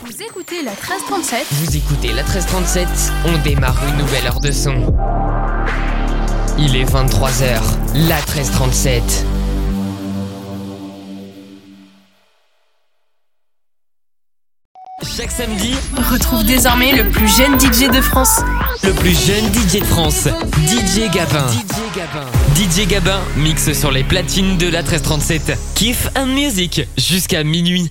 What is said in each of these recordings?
Vous écoutez la 1337 Vous écoutez la 1337, on démarre une nouvelle heure de son. Il est 23h, la 1337. Chaque samedi, retrouve désormais le plus jeune DJ de France. le plus jeune DJ de France, DJ Gabin. DJ Gabin mixe sur les platines de la 1337. Kiff and Music jusqu'à minuit.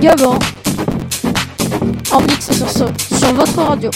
Gabin. En mix sur, sur votre radio.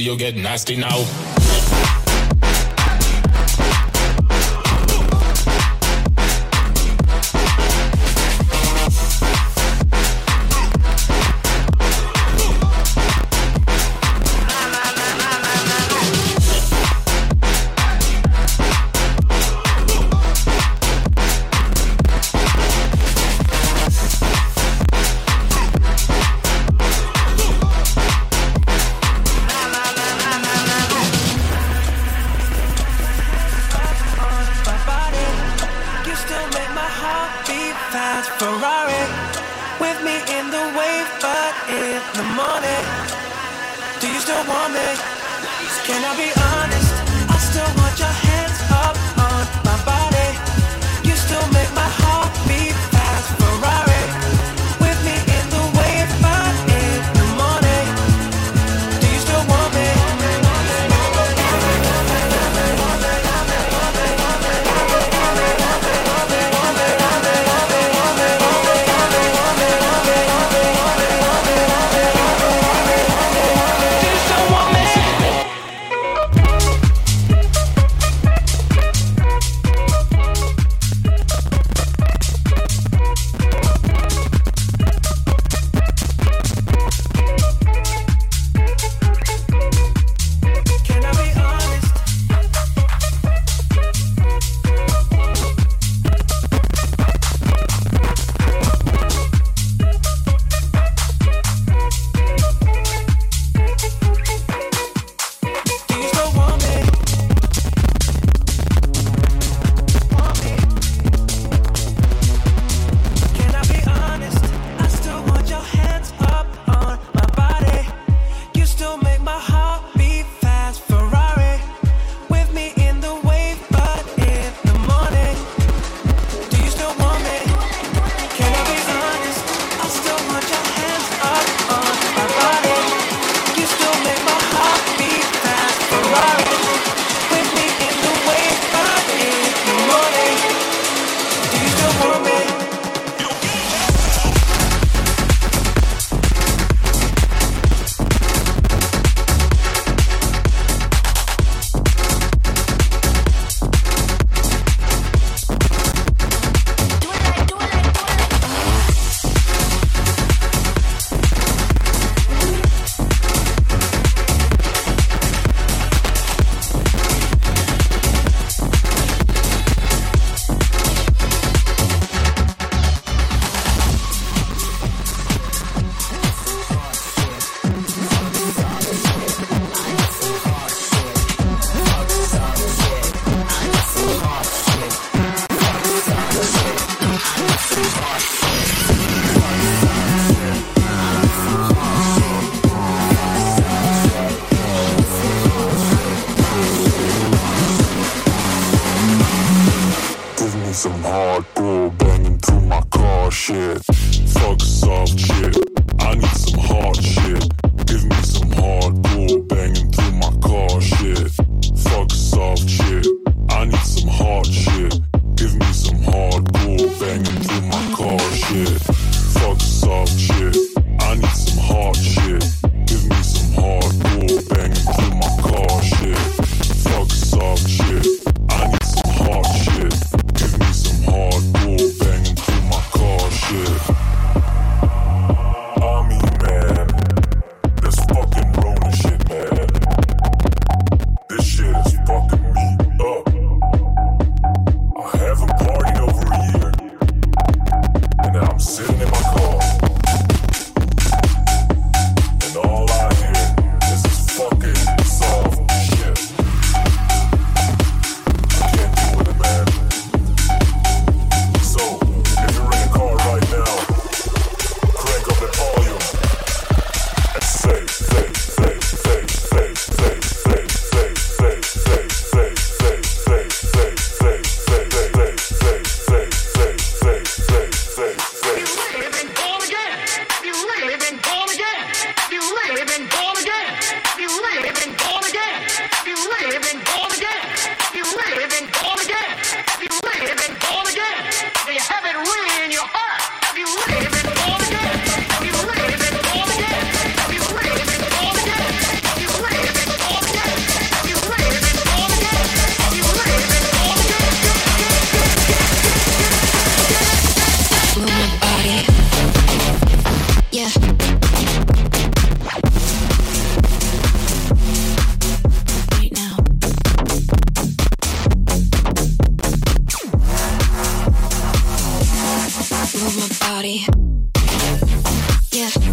See you get nasty now.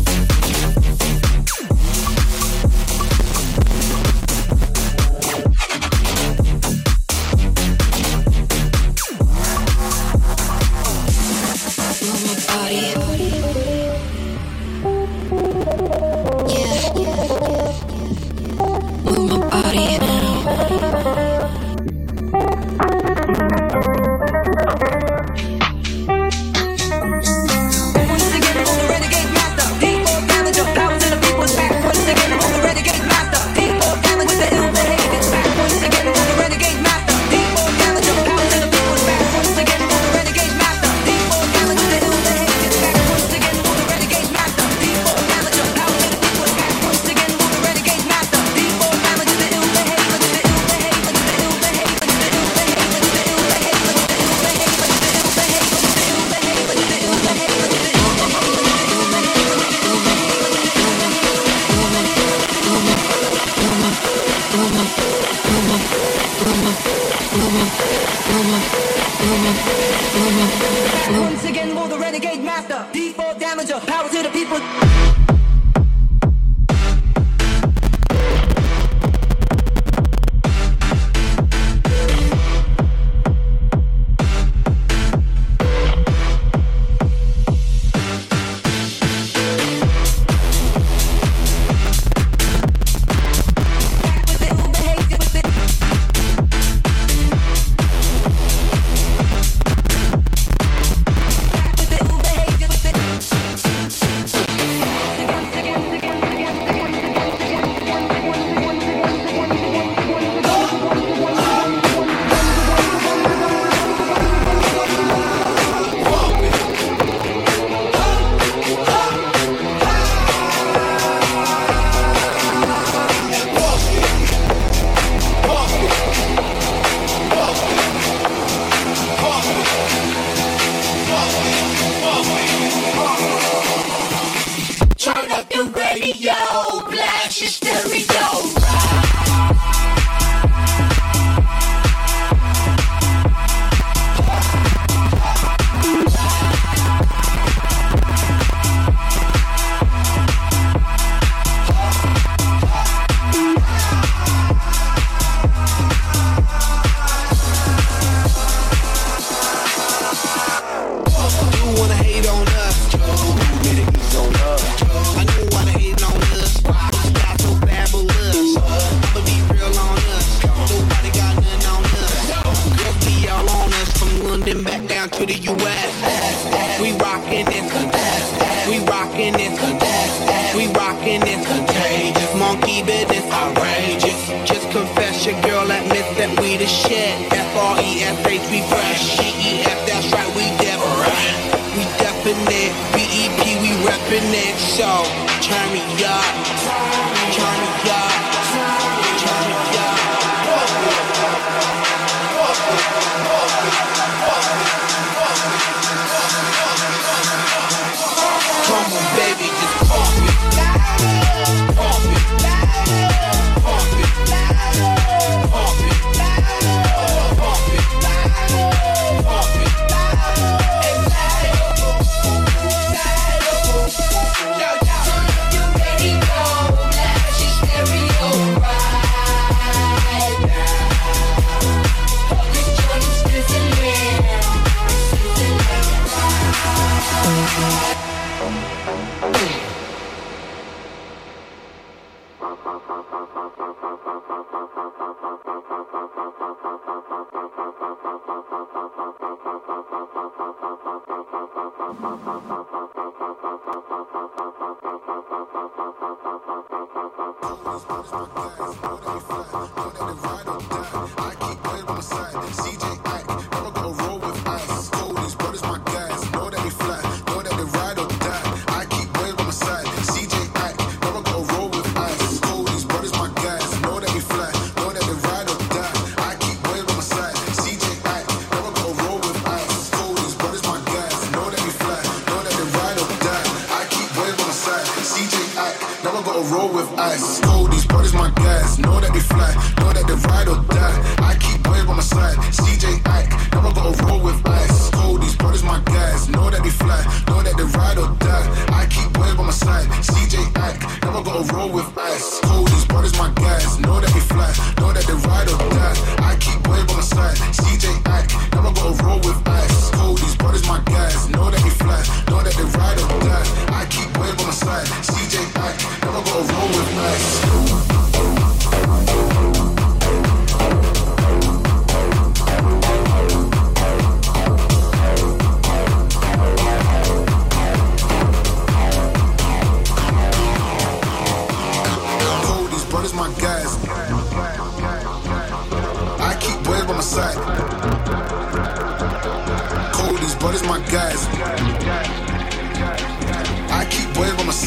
Thank you.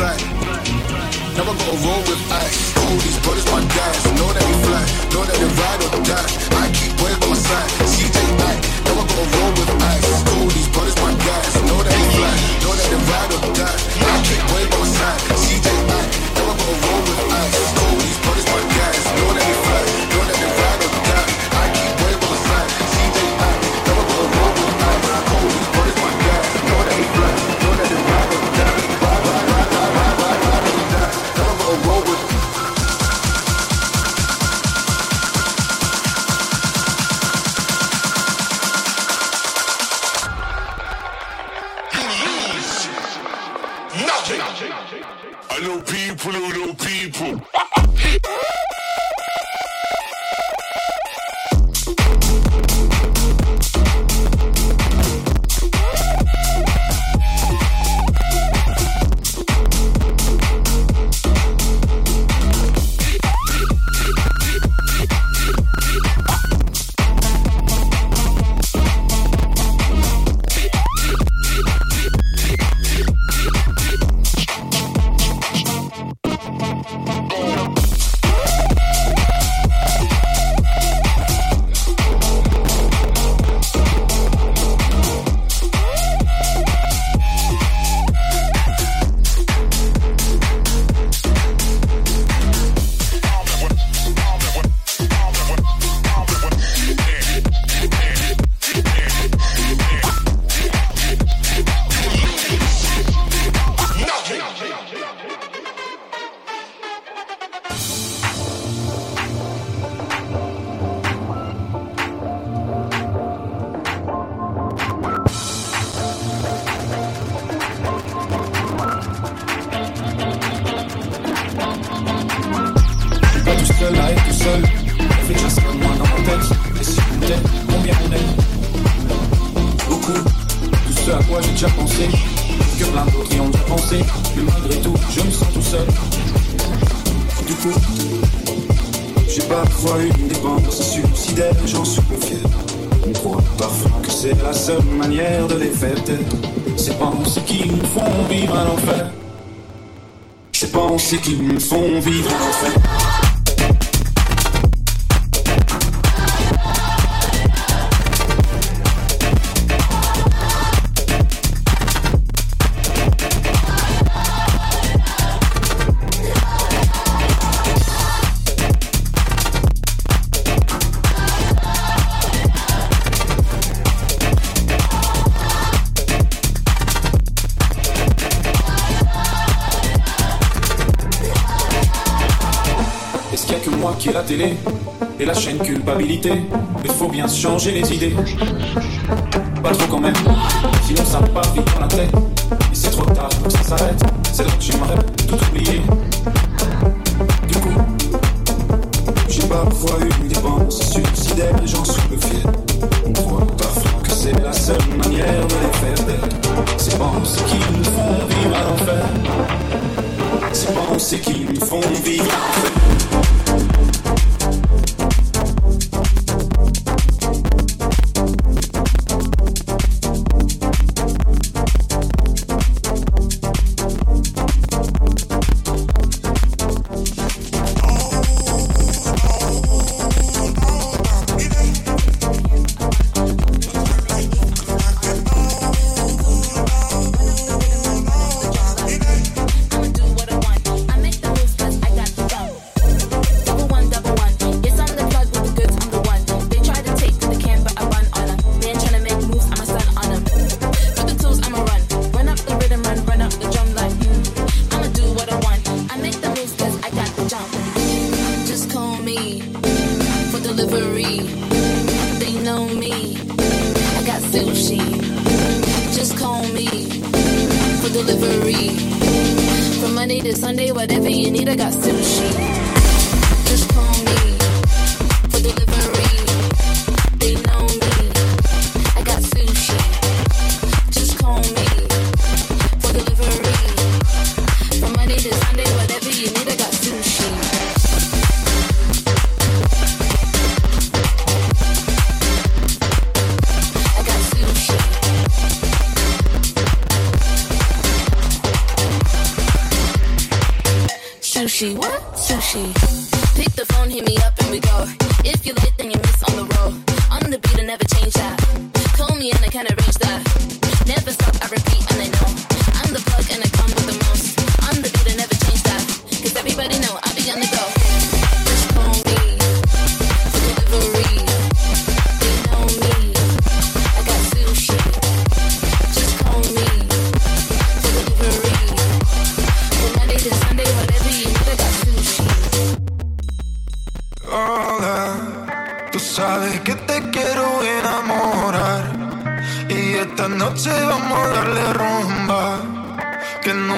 fact. Never gonna roll with ice. All these brothers my guys. Know that we fly, know that they ride or die. I keep way on my side. CJ back. Never gonna roll with ice. All these brothers my guys. Know that we fly, know that they ride or die. déjà pensé, que d'autres y ont déjà pensé, mais malgré tout, je me sens tout seul. Du coup, j'ai parfois une dépendance suicidaire, j'en suis confié. On croit parfois que c'est la seule manière de les faire taire. Ces pensées qui nous font vivre à l'enfer. Ces pensées qui nous font vivre à l'enfer. et la chaîne culpabilité. Il faut bien changer les idées. Pas trop quand même, sinon ça part vite dans la tête. Et c'est trop tard, que ça s'arrête. C'est là que j'aimerais tout oublier.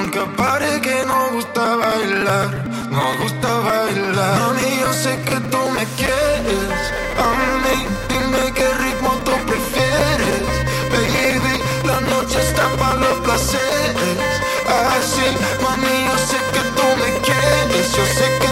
Aunque pare que no gusta bailar, no gusta bailar. Mami, yo sé que tú me quieres. A mí, dime qué ritmo tú prefieres. Baby, la noche está para los placeres. Así, mami, yo sé que tú me quieres. Yo sé que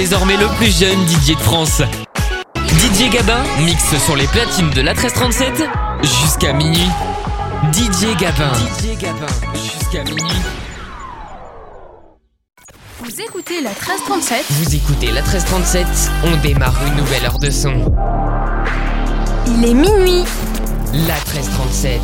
désormais le plus jeune Didier de France. Didier Gabin mixe sur les platines de la 1337 jusqu'à minuit. Didier Gabin. Didier Gabin jusqu'à minuit. Vous écoutez la 1337 Vous écoutez la 1337, on démarre une nouvelle heure de son. Il est minuit. La 1337.